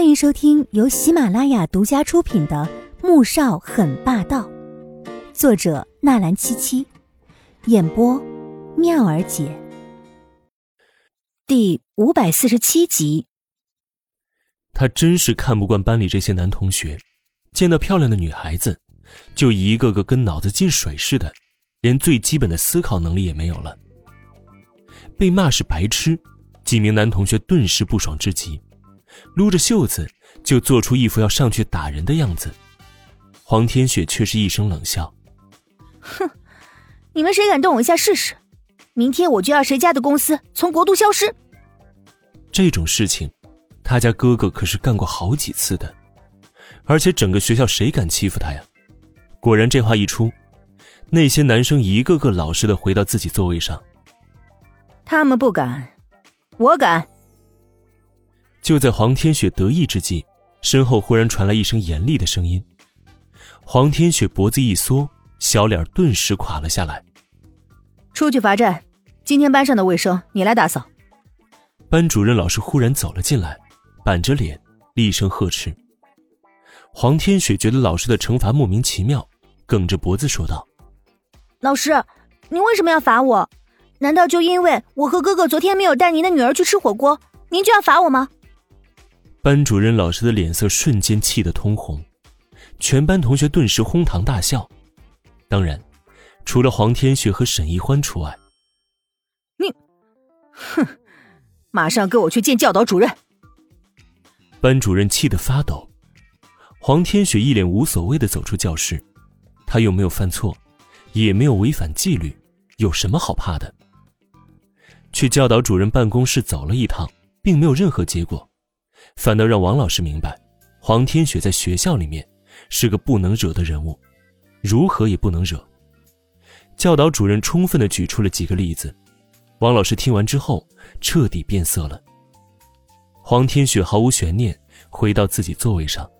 欢迎收听由喜马拉雅独家出品的《穆少很霸道》，作者纳兰七七，演播妙儿姐。第五百四十七集。他真是看不惯班里这些男同学，见到漂亮的女孩子，就一个个跟脑子进水似的，连最基本的思考能力也没有了。被骂是白痴，几名男同学顿时不爽至极。撸着袖子，就做出一副要上去打人的样子。黄天雪却是一声冷笑：“哼，你们谁敢动我一下试试？明天我就要谁家的公司从国都消失。”这种事情，他家哥哥可是干过好几次的，而且整个学校谁敢欺负他呀？果然，这话一出，那些男生一个个老实的回到自己座位上。他们不敢，我敢。就在黄天雪得意之际，身后忽然传来一声严厉的声音。黄天雪脖子一缩，小脸顿时垮了下来。出去罚站，今天班上的卫生你来打扫。班主任老师忽然走了进来，板着脸厉声呵斥。黄天雪觉得老师的惩罚莫名其妙，梗着脖子说道：“老师，您为什么要罚我？难道就因为我和哥哥昨天没有带您的女儿去吃火锅，您就要罚我吗？”班主任老师的脸色瞬间气得通红，全班同学顿时哄堂大笑，当然，除了黄天雪和沈一欢除外。你，哼，马上跟我去见教导主任。班主任气得发抖，黄天雪一脸无所谓的走出教室，他又没有犯错，也没有违反纪律，有什么好怕的？去教导主任办公室走了一趟，并没有任何结果。反倒让王老师明白，黄天雪在学校里面是个不能惹的人物，如何也不能惹。教导主任充分的举出了几个例子，王老师听完之后彻底变色了。黄天雪毫无悬念回到自己座位上，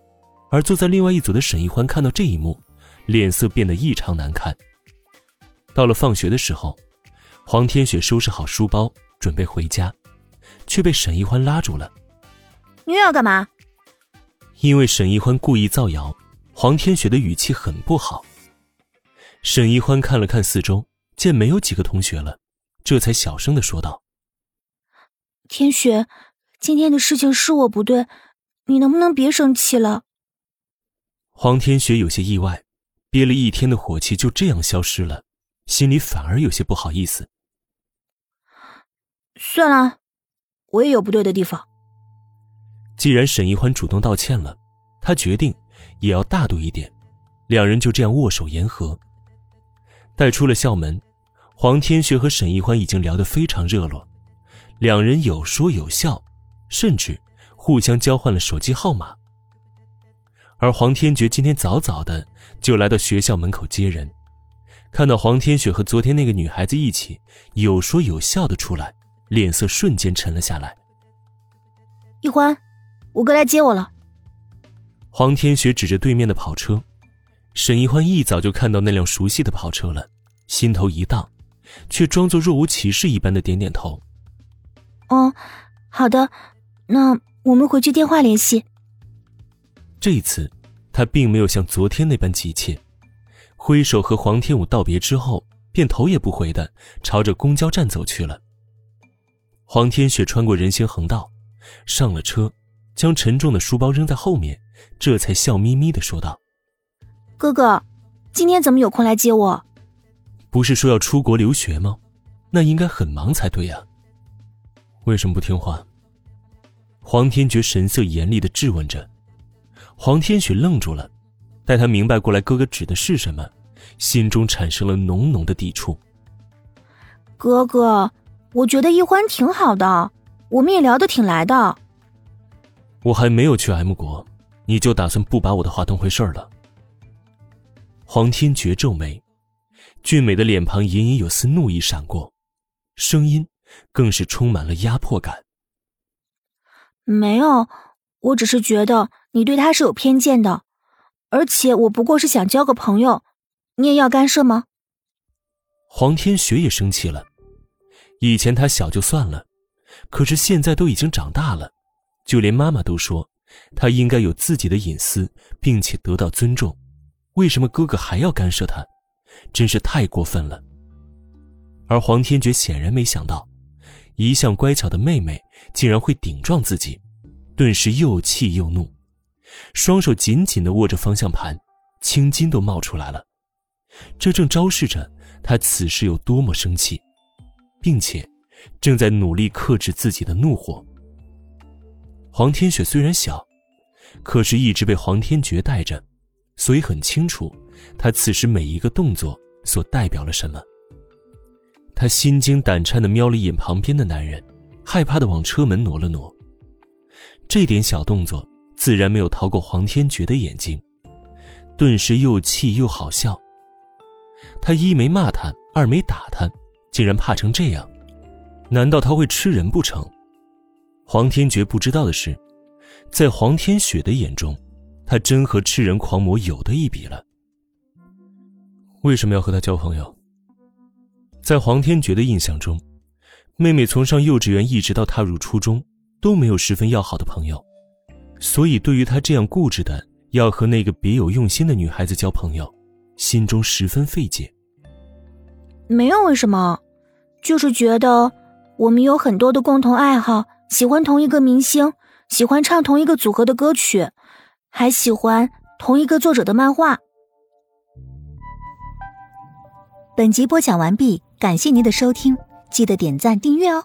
而坐在另外一组的沈一欢看到这一幕，脸色变得异常难看。到了放学的时候，黄天雪收拾好书包准备回家，却被沈一欢拉住了。你又要干嘛？因为沈一欢故意造谣，黄天雪的语气很不好。沈一欢看了看四周，见没有几个同学了，这才小声的说道：“天雪，今天的事情是我不对，你能不能别生气了？”黄天雪有些意外，憋了一天的火气就这样消失了，心里反而有些不好意思。算了，我也有不对的地方。既然沈一欢主动道歉了，他决定也要大度一点。两人就这样握手言和。带出了校门，黄天雪和沈一欢已经聊得非常热络，两人有说有笑，甚至互相交换了手机号码。而黄天觉今天早早的就来到学校门口接人，看到黄天雪和昨天那个女孩子一起有说有笑的出来，脸色瞬间沉了下来。一欢。我哥来接我了。黄天雪指着对面的跑车，沈一欢一早就看到那辆熟悉的跑车了，心头一荡，却装作若无其事一般的点点头。哦，好的，那我们回去电话联系。这一次，他并没有像昨天那般急切，挥手和黄天武道别之后，便头也不回的朝着公交站走去了。黄天雪穿过人行横道，上了车。将沉重的书包扔在后面，这才笑眯眯的说道：“哥哥，今天怎么有空来接我？不是说要出国留学吗？那应该很忙才对呀。为什么不听话？”黄天觉神色严厉的质问着。黄天雪愣住了，待他明白过来哥哥指的是什么，心中产生了浓浓的抵触。哥哥，我觉得易欢挺好的，我们也聊得挺来的。我还没有去 M 国，你就打算不把我的话当回事儿了？黄天觉皱眉，俊美的脸庞隐隐有丝怒意闪过，声音更是充满了压迫感。没有，我只是觉得你对他是有偏见的，而且我不过是想交个朋友，你也要干涉吗？黄天雪也生气了，以前他小就算了，可是现在都已经长大了。就连妈妈都说他应该有自己的隐私，并且得到尊重。为什么哥哥还要干涉他？真是太过分了。而黄天觉显然没想到，一向乖巧的妹妹竟然会顶撞自己，顿时又气又怒，双手紧紧地握着方向盘，青筋都冒出来了。这正昭示着他此时有多么生气，并且正在努力克制自己的怒火。黄天雪虽然小，可是一直被黄天觉带着，所以很清楚他此时每一个动作所代表了什么。他心惊胆颤的瞄了一眼旁边的男人，害怕的往车门挪了挪。这点小动作自然没有逃过黄天觉的眼睛，顿时又气又好笑。他一没骂他，二没打他，竟然怕成这样，难道他会吃人不成？黄天觉不知道的是，在黄天雪的眼中，他真和吃人狂魔有的一比了。为什么要和他交朋友？在黄天觉的印象中，妹妹从上幼稚园一直到踏入初中，都没有十分要好的朋友，所以对于他这样固执的要和那个别有用心的女孩子交朋友，心中十分费解。没有为什么，就是觉得我们有很多的共同爱好。喜欢同一个明星，喜欢唱同一个组合的歌曲，还喜欢同一个作者的漫画。本集播讲完毕，感谢您的收听，记得点赞订阅哦。